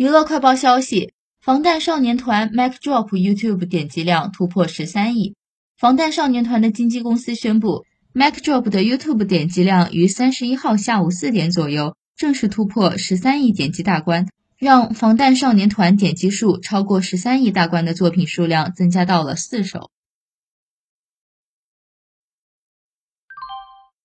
娱乐快报消息：防弹少年团 Mac Drop YouTube 点击量突破十三亿。防弹少年团的经纪公司宣布，Mac Drop 的 YouTube 点击量于三十一号下午四点左右正式突破十三亿点击大关，让防弹少年团点击数超过十三亿大关的作品数量增加到了四首。